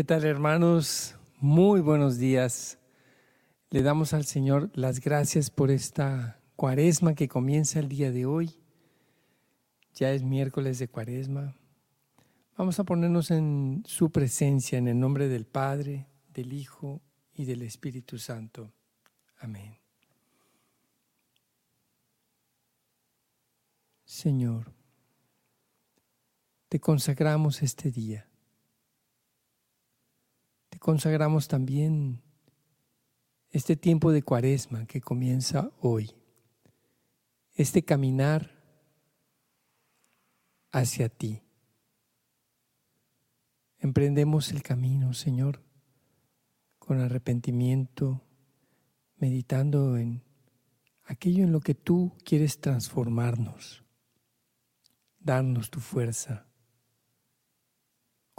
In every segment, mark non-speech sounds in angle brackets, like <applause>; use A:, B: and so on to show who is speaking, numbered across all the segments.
A: ¿Qué tal hermanos? Muy buenos días. Le damos al Señor las gracias por esta cuaresma que comienza el día de hoy. Ya es miércoles de cuaresma. Vamos a ponernos en su presencia en el nombre del Padre, del Hijo y del Espíritu Santo. Amén. Señor, te consagramos este día consagramos también este tiempo de cuaresma que comienza hoy, este caminar hacia ti. Emprendemos el camino, Señor, con arrepentimiento, meditando en aquello en lo que tú quieres transformarnos, darnos tu fuerza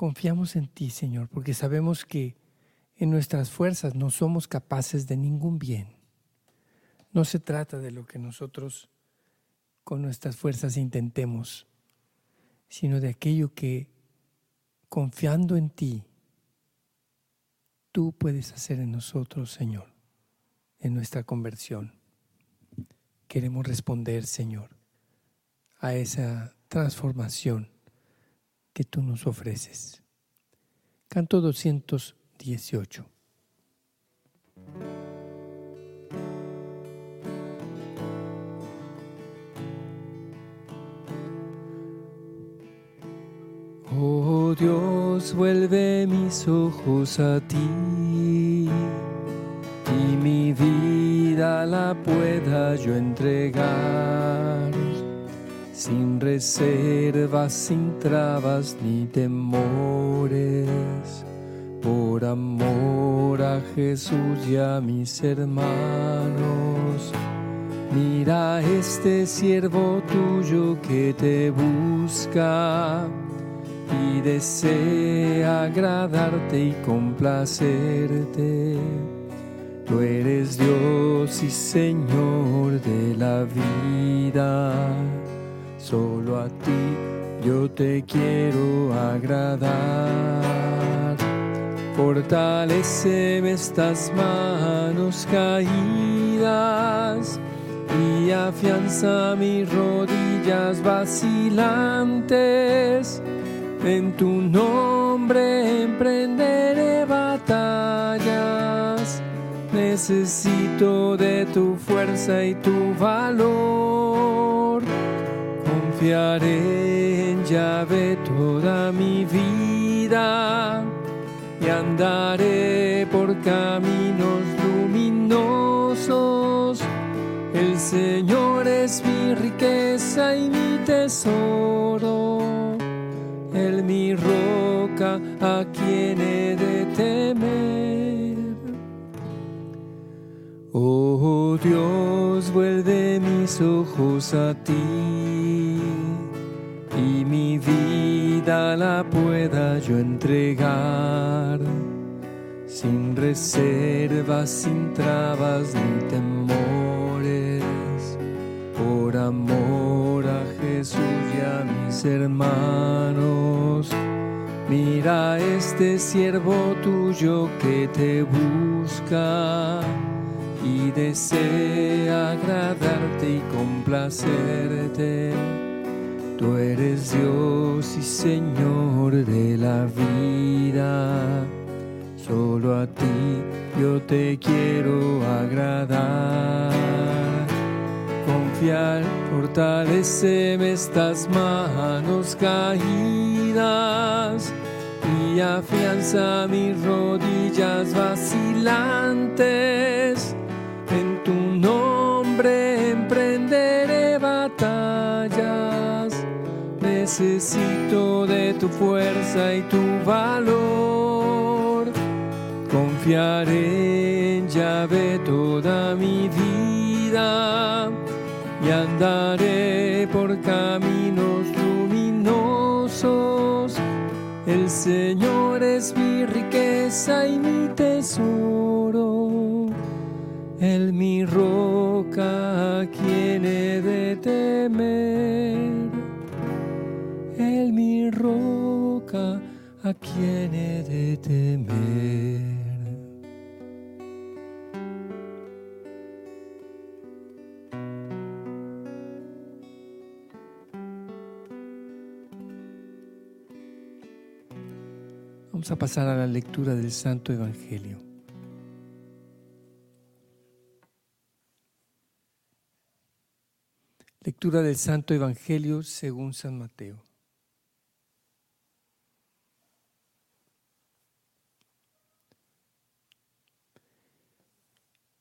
A: Confiamos en ti, Señor, porque sabemos que en nuestras fuerzas no somos capaces de ningún bien. No se trata de lo que nosotros con nuestras fuerzas intentemos, sino de aquello que, confiando en ti, tú puedes hacer en nosotros, Señor, en nuestra conversión. Queremos responder, Señor, a esa transformación que tú nos ofreces. Canto 218. Oh Dios, vuelve mis ojos a ti y mi vida la pueda yo entregar sin reservas, sin trabas ni temores, por amor a Jesús y a mis hermanos. Mira este siervo tuyo que te busca y desea agradarte y complacerte. Tú eres Dios y Señor de la vida solo a ti yo te quiero agradar. Fortaleceme estas manos caídas y afianza mis rodillas vacilantes. En tu nombre emprenderé batallas. Necesito de tu fuerza y tu valor Confiaré en llave toda mi vida y andaré por caminos luminosos. El Señor es mi riqueza y mi tesoro, Él mi roca a quien he de temer. Oh Dios, vuelve mis ojos a ti mi vida la pueda yo entregar sin reservas, sin trabas ni temores, por amor a Jesús y a mis hermanos. Mira este siervo tuyo que te busca y desea agradarte y complacerte. Tú eres Dios y Señor de la vida. Solo a ti yo te quiero agradar. Confiar, fortaleceme estas manos caídas y afianza mis rodillas vacilantes Necesito de tu fuerza y tu valor. Confiaré en llave toda mi vida y andaré por caminos luminosos. El Señor es mi riqueza y mi tesoro el mi roca a a ¿a quién de temer? Vamos a pasar a la lectura del Santo Evangelio. Lectura del Santo Evangelio según San Mateo.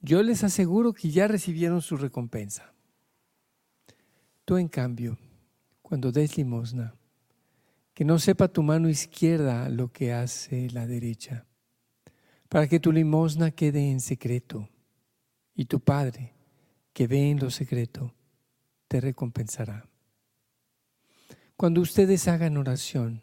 A: Yo les aseguro que ya recibieron su recompensa. Tú, en cambio, cuando des limosna, que no sepa tu mano izquierda lo que hace la derecha, para que tu limosna quede en secreto, y tu Padre, que ve en lo secreto, te recompensará. Cuando ustedes hagan oración,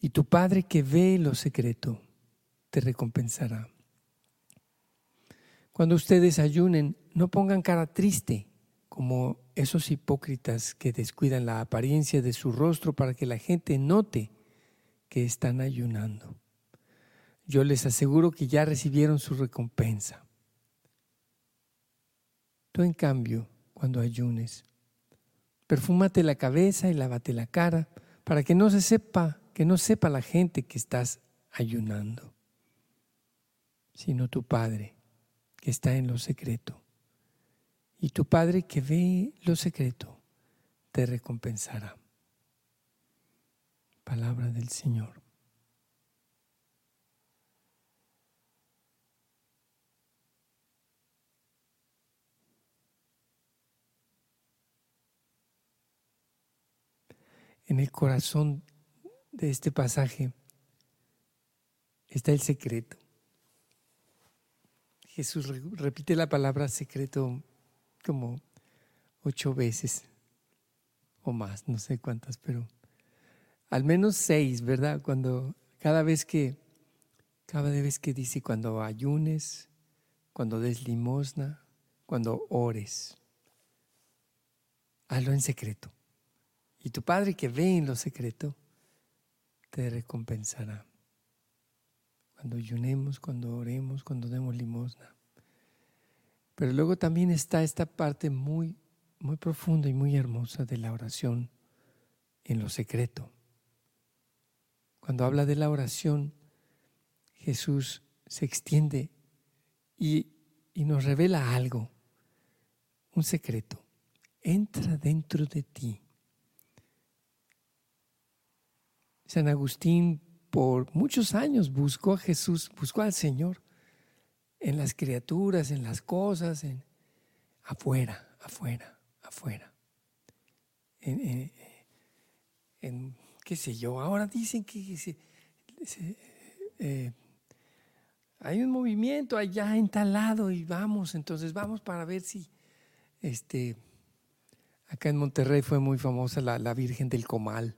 A: Y tu Padre que ve lo secreto, te recompensará. Cuando ustedes ayunen, no pongan cara triste como esos hipócritas que descuidan la apariencia de su rostro para que la gente note que están ayunando yo les aseguro que ya recibieron su recompensa. Tú en cambio, cuando ayunes, perfúmate la cabeza y lávate la cara para que no se sepa, que no sepa la gente que estás ayunando, sino tu Padre que está en lo secreto. Y tu Padre que ve lo secreto te recompensará. Palabra del Señor. en el corazón de este pasaje está el secreto. Jesús repite la palabra secreto como ocho veces o más, no sé cuántas, pero al menos seis, ¿verdad? Cuando cada vez que cada vez que dice cuando ayunes, cuando des limosna, cuando ores, hazlo en secreto. Y tu Padre que ve en lo secreto, te recompensará. Cuando ayunemos, cuando oremos, cuando demos limosna. Pero luego también está esta parte muy, muy profunda y muy hermosa de la oración en lo secreto. Cuando habla de la oración, Jesús se extiende y, y nos revela algo, un secreto. Entra dentro de ti San Agustín por muchos años buscó a Jesús, buscó al Señor en las criaturas, en las cosas, en afuera, afuera, afuera. En, qué sé yo, ahora dicen que eh, hay un movimiento allá en tal lado y vamos, entonces vamos para ver si este acá en Monterrey fue muy famosa la, la Virgen del Comal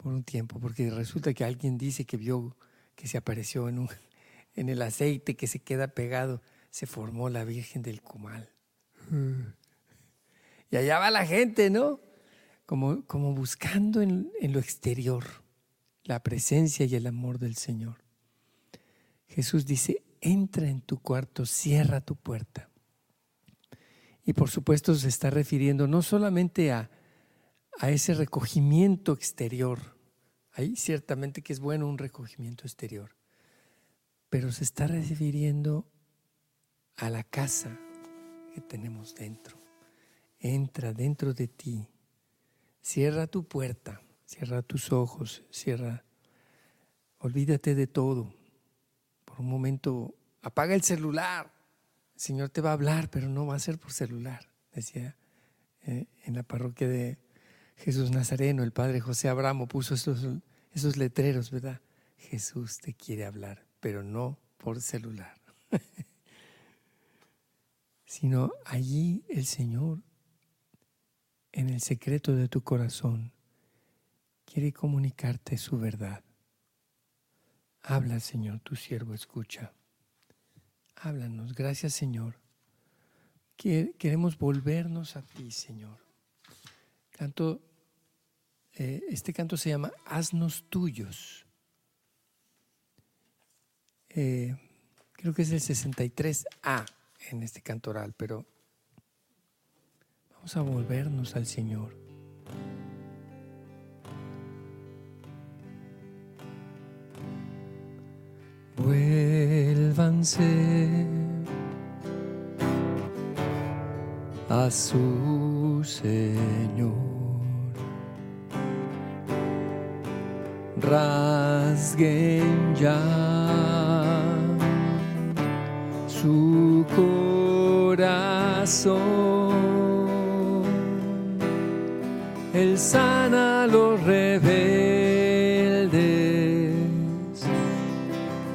A: por un tiempo, porque resulta que alguien dice que vio que se apareció en, un, <laughs> en el aceite que se queda pegado, se formó la Virgen del Comal. Y allá va la gente, ¿no? Como, como buscando en, en lo exterior la presencia y el amor del Señor. Jesús dice, entra en tu cuarto, cierra tu puerta. Y por supuesto se está refiriendo no solamente a a ese recogimiento exterior. Ahí ciertamente que es bueno un recogimiento exterior, pero se está refiriendo a la casa que tenemos dentro. Entra dentro de ti, cierra tu puerta, cierra tus ojos, cierra, olvídate de todo. Por un momento, apaga el celular. El Señor te va a hablar, pero no va a ser por celular, decía eh, en la parroquia de Jesús Nazareno, el padre José Abramo puso esos, esos letreros, ¿verdad? Jesús te quiere hablar, pero no por celular, <laughs> sino allí el Señor, en el secreto de tu corazón, quiere comunicarte su verdad. Habla, Señor, tu siervo escucha. Háblanos, gracias, Señor. Queremos volvernos a ti, Señor. Canto, eh, este canto se llama Haznos tuyos. Eh, creo que es el 63A en este cantoral, pero vamos a volvernos al Señor. Vuélvanse a su Señor. Rasguen ya su corazón. Él sana los rebeldes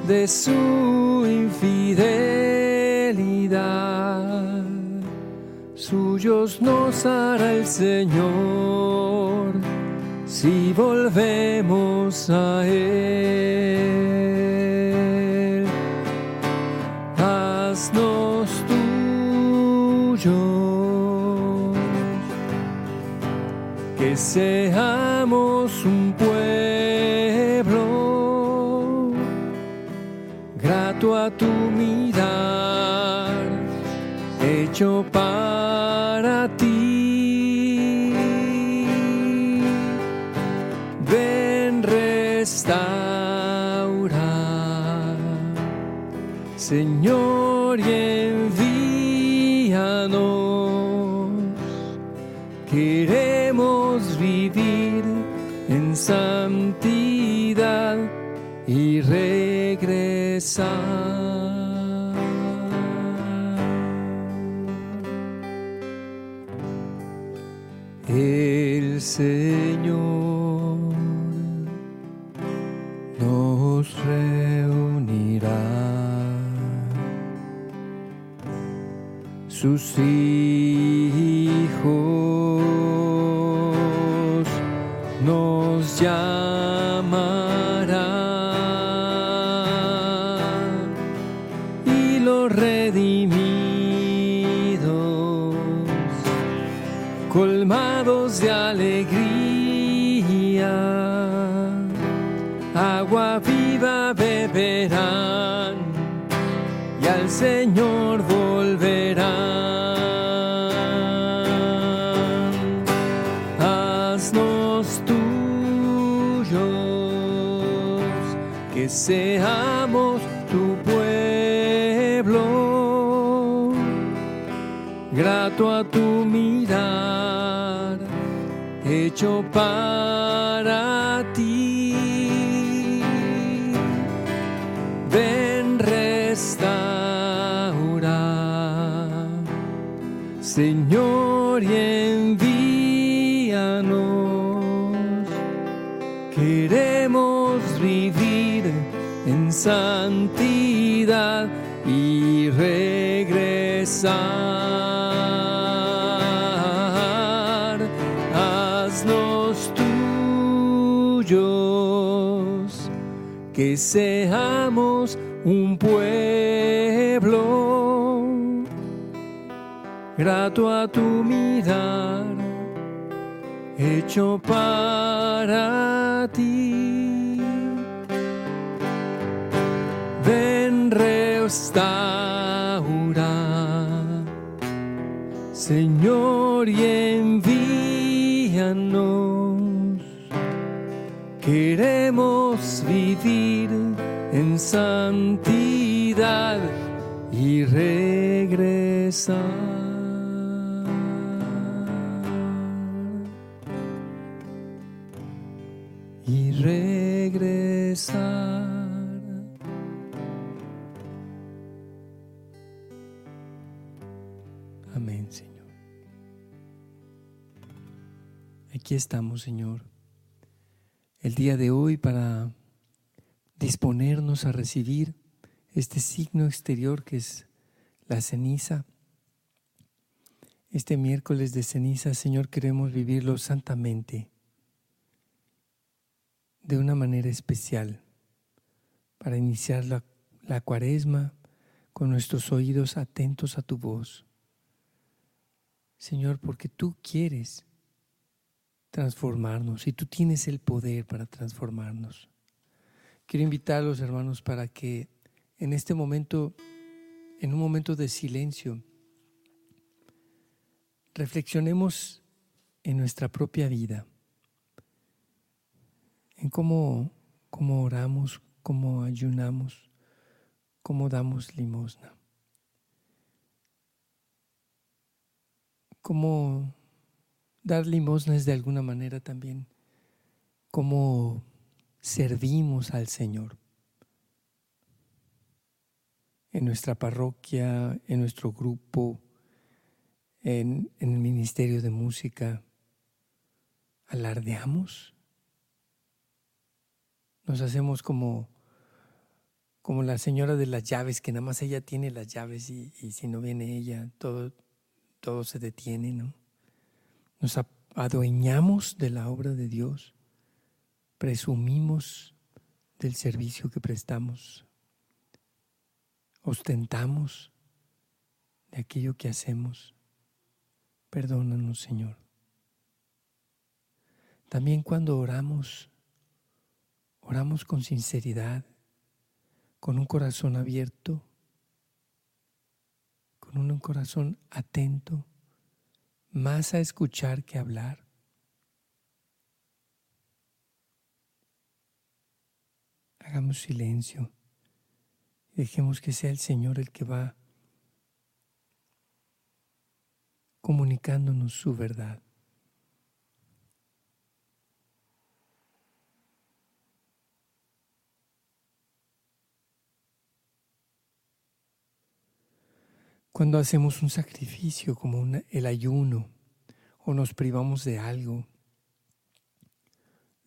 A: de su infidelidad. Suyos nos hará el Señor si volvemos a Él. que seamos un pueblo grato a tu mirar, hecho para vivir en santidad y regresar. El Señor nos reunirá. Sus colmados y al Señor volverán. Haznos tuyos, que seamos tu pueblo, grato a tu mirada hecho para Queremos vivir en santidad y regresar. que seamos un pueblo grato a tu mirar, hecho para ti. Ven restaura, Señor, y envíanos. Queremos vivir en santidad y regresar. Amén, Señor. Aquí estamos, Señor, el día de hoy para disponernos a recibir este signo exterior que es la ceniza. Este miércoles de ceniza, Señor, queremos vivirlo santamente, de una manera especial, para iniciar la, la cuaresma con nuestros oídos atentos a tu voz. Señor, porque tú quieres transformarnos y tú tienes el poder para transformarnos. Quiero invitar a los hermanos para que en este momento, en un momento de silencio, reflexionemos en nuestra propia vida, en cómo, cómo oramos, cómo ayunamos, cómo damos limosna, cómo dar limosna es de alguna manera también, cómo servimos al Señor. En nuestra parroquia, en nuestro grupo, en, el ministerio de música, alardeamos. Nos hacemos como, como la señora de las llaves, que nada más ella tiene las llaves y, si no viene ella, todo, todo se detiene, ¿no? Nos adueñamos de la obra de Dios presumimos del servicio que prestamos, ostentamos de aquello que hacemos. Perdónanos, Señor. También cuando oramos, oramos con sinceridad, con un corazón abierto, con un corazón atento, más a escuchar que hablar. Hagamos silencio y dejemos que sea el Señor el que va comunicándonos su verdad. Cuando hacemos un sacrificio como el ayuno o nos privamos de algo,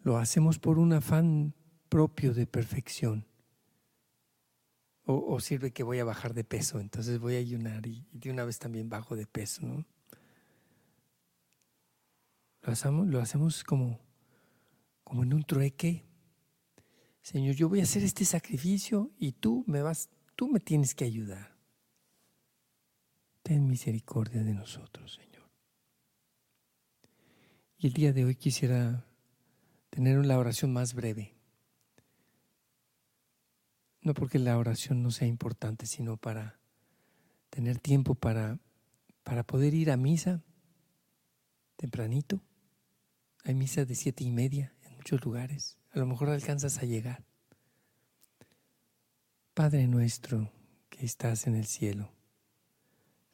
A: lo hacemos por un afán propio de perfección. O, sirve que voy a bajar de peso, entonces voy a ayunar y, de una vez también bajo de peso, ¿no? Lo hacemos, lo hacemos como, como en un trueque. Señor, yo voy a hacer este sacrificio y tú me vas, tú me tienes que ayudar. Ten misericordia de nosotros, Señor. Y el día de hoy quisiera tener una oración más breve. No porque la oración no sea importante, sino para tener tiempo para, para poder ir a misa tempranito. Hay misa de siete y media en muchos lugares. A lo mejor alcanzas a llegar. Padre nuestro que estás en el cielo,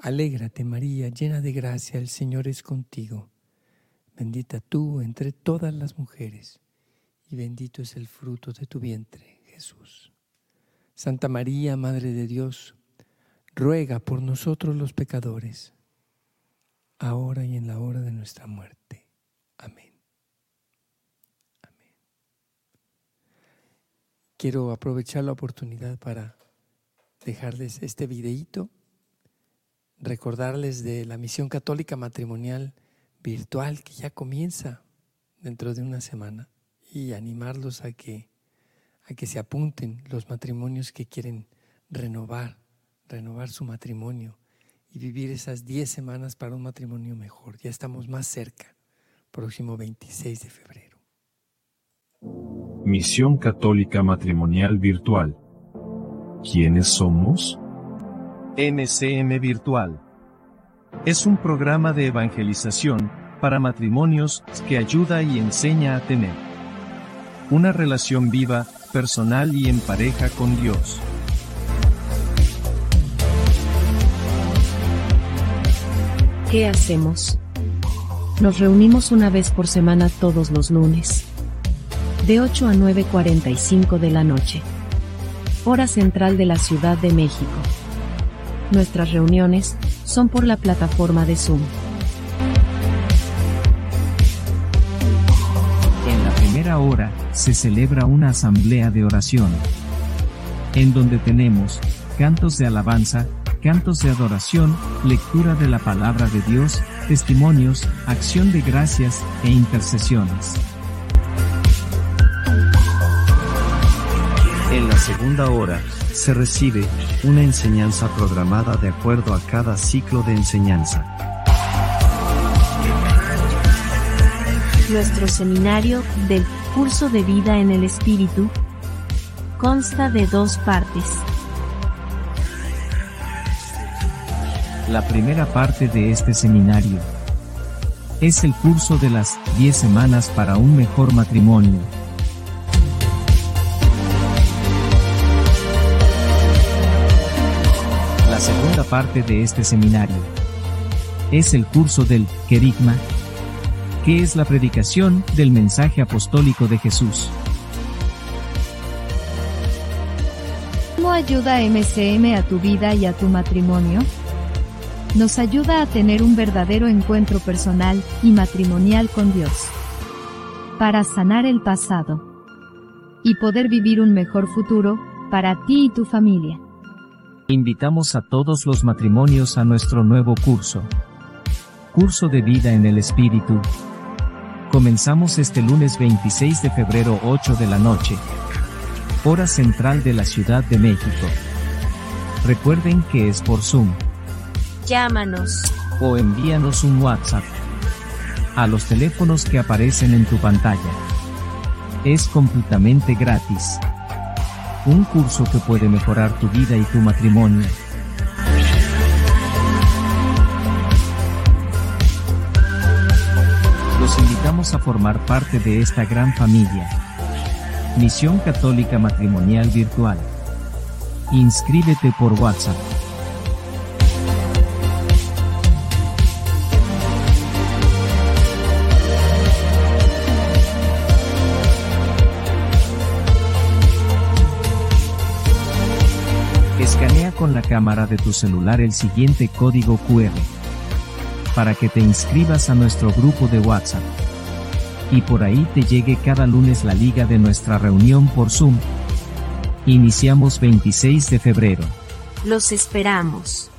A: Alégrate María, llena de gracia, el Señor es contigo. Bendita tú entre todas las mujeres, y bendito es el fruto de tu vientre, Jesús. Santa María, Madre de Dios, ruega por nosotros los pecadores, ahora y en la hora de nuestra muerte. Amén. Amén. Quiero aprovechar la oportunidad para dejarles este videíto, recordarles de la misión católica matrimonial virtual que ya comienza dentro de una semana y animarlos a que, a que se apunten los matrimonios que quieren renovar renovar su matrimonio y vivir esas 10 semanas para un matrimonio mejor. Ya estamos más cerca, próximo 26 de febrero.
B: Misión Católica Matrimonial Virtual. ¿Quiénes somos?
C: MCM Virtual. Es un programa de evangelización para matrimonios que ayuda y enseña a tener una relación viva, personal y en pareja con Dios.
D: ¿Qué hacemos? Nos reunimos una vez por semana todos los lunes. De 8 a 9.45 de la noche. Hora central de la Ciudad de México. Nuestras reuniones son por la plataforma de Zoom.
C: En la primera hora, se celebra una asamblea de oración. En donde tenemos, cantos de alabanza, cantos de adoración, lectura de la palabra de Dios, testimonios, acción de gracias e intercesiones. En la segunda hora, se recibe una enseñanza programada de acuerdo a cada ciclo de enseñanza.
D: Nuestro seminario del curso de vida en el Espíritu consta de dos partes.
C: La primera parte de este seminario es el curso de las 10 semanas para un mejor matrimonio. Parte de este seminario es el curso del querigma, que es la predicación del mensaje apostólico de Jesús.
E: ¿Cómo ayuda MCM a tu vida y a tu matrimonio? nos ayuda a tener un verdadero encuentro personal y matrimonial con Dios. Para sanar el pasado. Y poder vivir un mejor futuro, para ti y tu familia.
C: Invitamos a todos los matrimonios a nuestro nuevo curso. Curso de vida en el Espíritu. Comenzamos este lunes 26 de febrero 8 de la noche. Hora central de la Ciudad de México. Recuerden que es por Zoom.
D: Llámanos
C: o envíanos un WhatsApp a los teléfonos que aparecen en tu pantalla. Es completamente gratis. Un curso que puede mejorar tu vida y tu matrimonio. Los invitamos a formar parte de esta gran familia. Misión Católica Matrimonial Virtual. Inscríbete por WhatsApp con la cámara de tu celular el siguiente código QR para que te inscribas a nuestro grupo de WhatsApp. Y por ahí te llegue cada lunes la liga de nuestra reunión por Zoom. Iniciamos 26 de febrero.
D: Los esperamos.